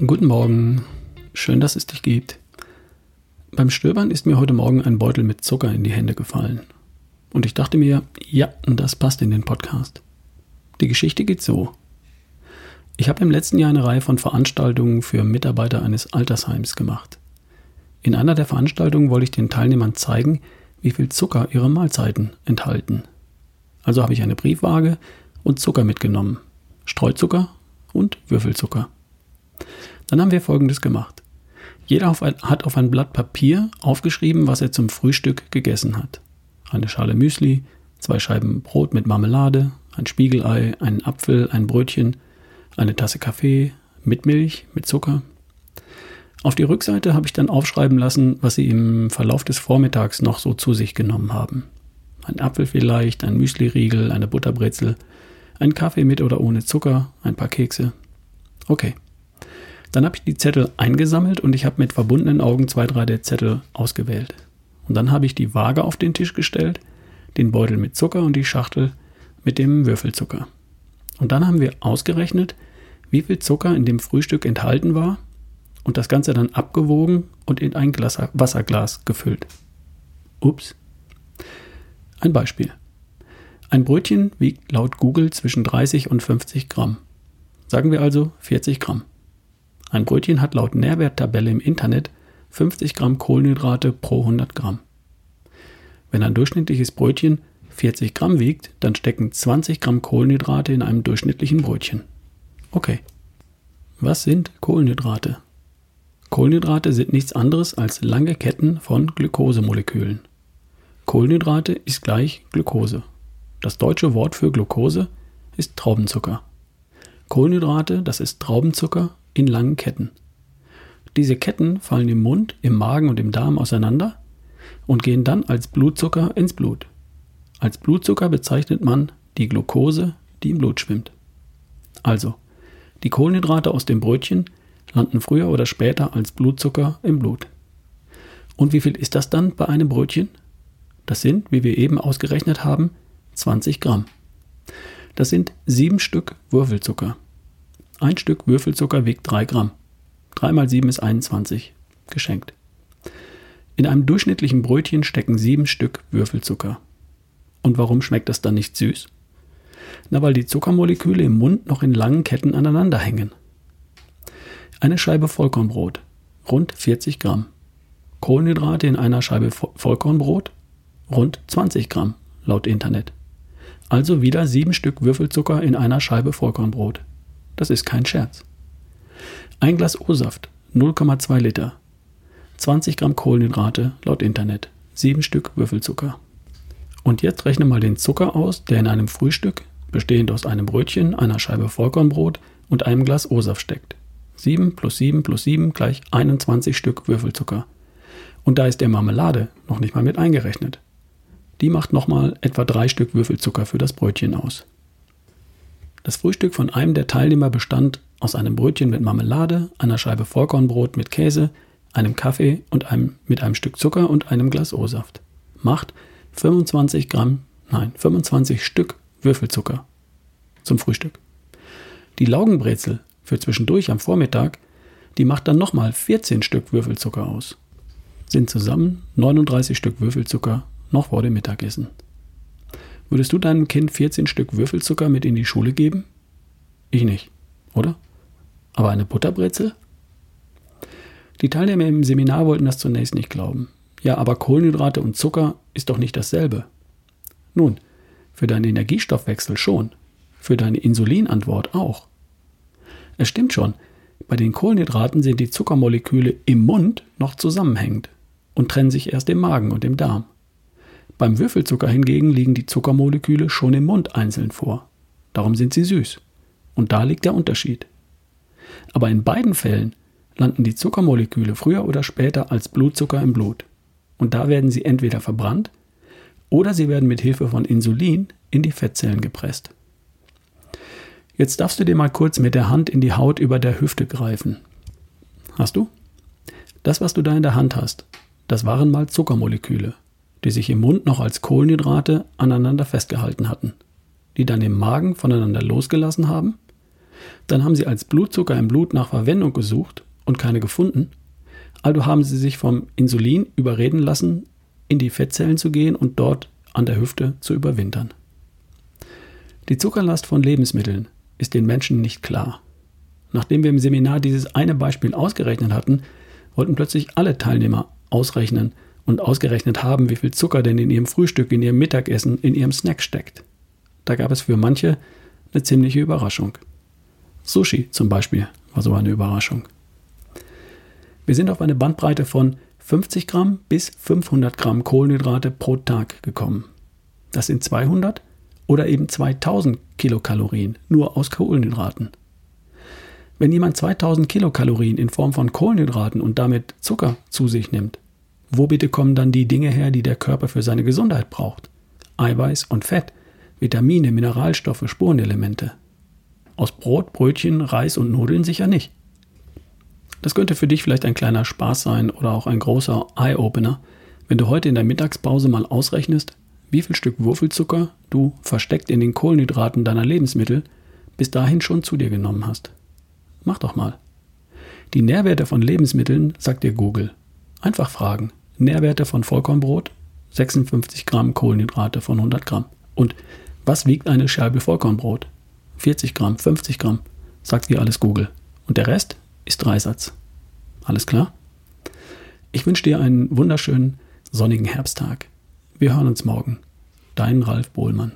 Morgen. Schön, dass es dich gibt. Beim Stöbern ist mir heute Morgen ein Beutel mit Zucker in die Hände gefallen. Und ich dachte mir, ja, das passt in den Podcast. Die Geschichte geht so. Ich habe im letzten Jahr eine Reihe von Veranstaltungen für Mitarbeiter eines Altersheims gemacht. In einer der Veranstaltungen wollte ich den Teilnehmern zeigen, wie viel Zucker ihre Mahlzeiten enthalten. Also habe ich eine Briefwaage und Zucker mitgenommen. Streuzucker und Würfelzucker. Dann haben wir Folgendes gemacht. Jeder hat auf ein Blatt Papier aufgeschrieben, was er zum Frühstück gegessen hat. Eine Schale Müsli, zwei Scheiben Brot mit Marmelade, ein Spiegelei, einen Apfel, ein Brötchen, eine Tasse Kaffee mit Milch, mit Zucker. Auf die Rückseite habe ich dann aufschreiben lassen, was sie im Verlauf des Vormittags noch so zu sich genommen haben. Ein Apfel vielleicht, ein Müsliriegel, eine Butterbrezel, ein Kaffee mit oder ohne Zucker, ein paar Kekse. Okay. Dann habe ich die Zettel eingesammelt und ich habe mit verbundenen Augen zwei, drei der Zettel ausgewählt. Und dann habe ich die Waage auf den Tisch gestellt, den Beutel mit Zucker und die Schachtel mit dem Würfelzucker. Und dann haben wir ausgerechnet, wie viel Zucker in dem Frühstück enthalten war und das Ganze dann abgewogen und in ein Glas Wasserglas gefüllt. Ups. Ein Beispiel. Ein Brötchen wiegt laut Google zwischen 30 und 50 Gramm. Sagen wir also 40 Gramm. Ein Brötchen hat laut Nährwerttabelle im Internet 50 Gramm Kohlenhydrate pro 100 Gramm. Wenn ein durchschnittliches Brötchen 40 Gramm wiegt, dann stecken 20 Gramm Kohlenhydrate in einem durchschnittlichen Brötchen. Okay. Was sind Kohlenhydrate? Kohlenhydrate sind nichts anderes als lange Ketten von Glukosemolekülen. Kohlenhydrate ist gleich Glucose. Das deutsche Wort für Glucose ist Traubenzucker. Kohlenhydrate, das ist Traubenzucker in langen Ketten. Diese Ketten fallen im Mund, im Magen und im Darm auseinander und gehen dann als Blutzucker ins Blut. Als Blutzucker bezeichnet man die Glucose, die im Blut schwimmt. Also, die Kohlenhydrate aus dem Brötchen landen früher oder später als Blutzucker im Blut. Und wie viel ist das dann bei einem Brötchen? Das sind, wie wir eben ausgerechnet haben, 20 Gramm. Das sind sieben Stück Würfelzucker. Ein Stück Würfelzucker wiegt 3 Gramm. 3 mal 7 ist 21. Geschenkt. In einem durchschnittlichen Brötchen stecken sieben Stück Würfelzucker. Und warum schmeckt das dann nicht süß? Na, weil die Zuckermoleküle im Mund noch in langen Ketten aneinander hängen. Eine Scheibe Vollkornbrot, rund 40 Gramm. Kohlenhydrate in einer Scheibe Vollkornbrot, rund 20 Gramm, laut Internet. Also wieder sieben Stück Würfelzucker in einer Scheibe Vollkornbrot. Das ist kein Scherz. Ein Glas O-Saft, 0,2 Liter. 20 Gramm Kohlenhydrate laut Internet. 7 Stück Würfelzucker. Und jetzt rechne mal den Zucker aus, der in einem Frühstück, bestehend aus einem Brötchen, einer Scheibe Vollkornbrot und einem Glas O-Saft steckt. 7 plus 7 plus 7 gleich 21 Stück Würfelzucker. Und da ist der Marmelade noch nicht mal mit eingerechnet. Die macht nochmal etwa 3 Stück Würfelzucker für das Brötchen aus. Das Frühstück von einem der Teilnehmer bestand aus einem Brötchen mit Marmelade, einer Scheibe Vollkornbrot mit Käse, einem Kaffee und einem, mit einem Stück Zucker und einem Glas O-Saft. Macht 25 Gramm, nein, 25 Stück Würfelzucker zum Frühstück. Die Laugenbrezel für zwischendurch am Vormittag, die macht dann nochmal 14 Stück Würfelzucker aus. Sind zusammen 39 Stück Würfelzucker noch vor dem Mittagessen. Würdest du deinem Kind 14 Stück Würfelzucker mit in die Schule geben? Ich nicht, oder? Aber eine Butterbrezel? Die Teilnehmer im Seminar wollten das zunächst nicht glauben. Ja, aber Kohlenhydrate und Zucker ist doch nicht dasselbe. Nun, für deinen Energiestoffwechsel schon, für deine Insulinantwort auch. Es stimmt schon, bei den Kohlenhydraten sind die Zuckermoleküle im Mund noch zusammenhängend und trennen sich erst im Magen und im Darm. Beim Würfelzucker hingegen liegen die Zuckermoleküle schon im Mund einzeln vor. Darum sind sie süß. Und da liegt der Unterschied. Aber in beiden Fällen landen die Zuckermoleküle früher oder später als Blutzucker im Blut. Und da werden sie entweder verbrannt oder sie werden mit Hilfe von Insulin in die Fettzellen gepresst. Jetzt darfst du dir mal kurz mit der Hand in die Haut über der Hüfte greifen. Hast du? Das, was du da in der Hand hast, das waren mal Zuckermoleküle die sich im Mund noch als Kohlenhydrate aneinander festgehalten hatten, die dann im Magen voneinander losgelassen haben. Dann haben sie als Blutzucker im Blut nach Verwendung gesucht und keine gefunden. Also haben sie sich vom Insulin überreden lassen, in die Fettzellen zu gehen und dort an der Hüfte zu überwintern. Die Zuckerlast von Lebensmitteln ist den Menschen nicht klar. Nachdem wir im Seminar dieses eine Beispiel ausgerechnet hatten, wollten plötzlich alle Teilnehmer ausrechnen und ausgerechnet haben, wie viel Zucker denn in ihrem Frühstück, in ihrem Mittagessen, in ihrem Snack steckt. Da gab es für manche eine ziemliche Überraschung. Sushi zum Beispiel war so eine Überraschung. Wir sind auf eine Bandbreite von 50 Gramm bis 500 Gramm Kohlenhydrate pro Tag gekommen. Das sind 200 oder eben 2000 Kilokalorien nur aus Kohlenhydraten. Wenn jemand 2000 Kilokalorien in Form von Kohlenhydraten und damit Zucker zu sich nimmt, wo bitte kommen dann die Dinge her, die der Körper für seine Gesundheit braucht? Eiweiß und Fett, Vitamine, Mineralstoffe, Spurenelemente. Aus Brot, Brötchen, Reis und Nudeln sicher nicht. Das könnte für dich vielleicht ein kleiner Spaß sein oder auch ein großer Eye-Opener, wenn du heute in der Mittagspause mal ausrechnest, wie viel Stück Würfelzucker du versteckt in den Kohlenhydraten deiner Lebensmittel bis dahin schon zu dir genommen hast. Mach doch mal. Die Nährwerte von Lebensmitteln sagt dir Google. Einfach fragen. Nährwerte von Vollkornbrot, 56 Gramm Kohlenhydrate von 100 Gramm. Und was wiegt eine Scheibe Vollkornbrot? 40 Gramm, 50 Gramm, sagt dir alles Google. Und der Rest ist Dreisatz. Alles klar? Ich wünsche dir einen wunderschönen sonnigen Herbsttag. Wir hören uns morgen. Dein Ralf Bohlmann.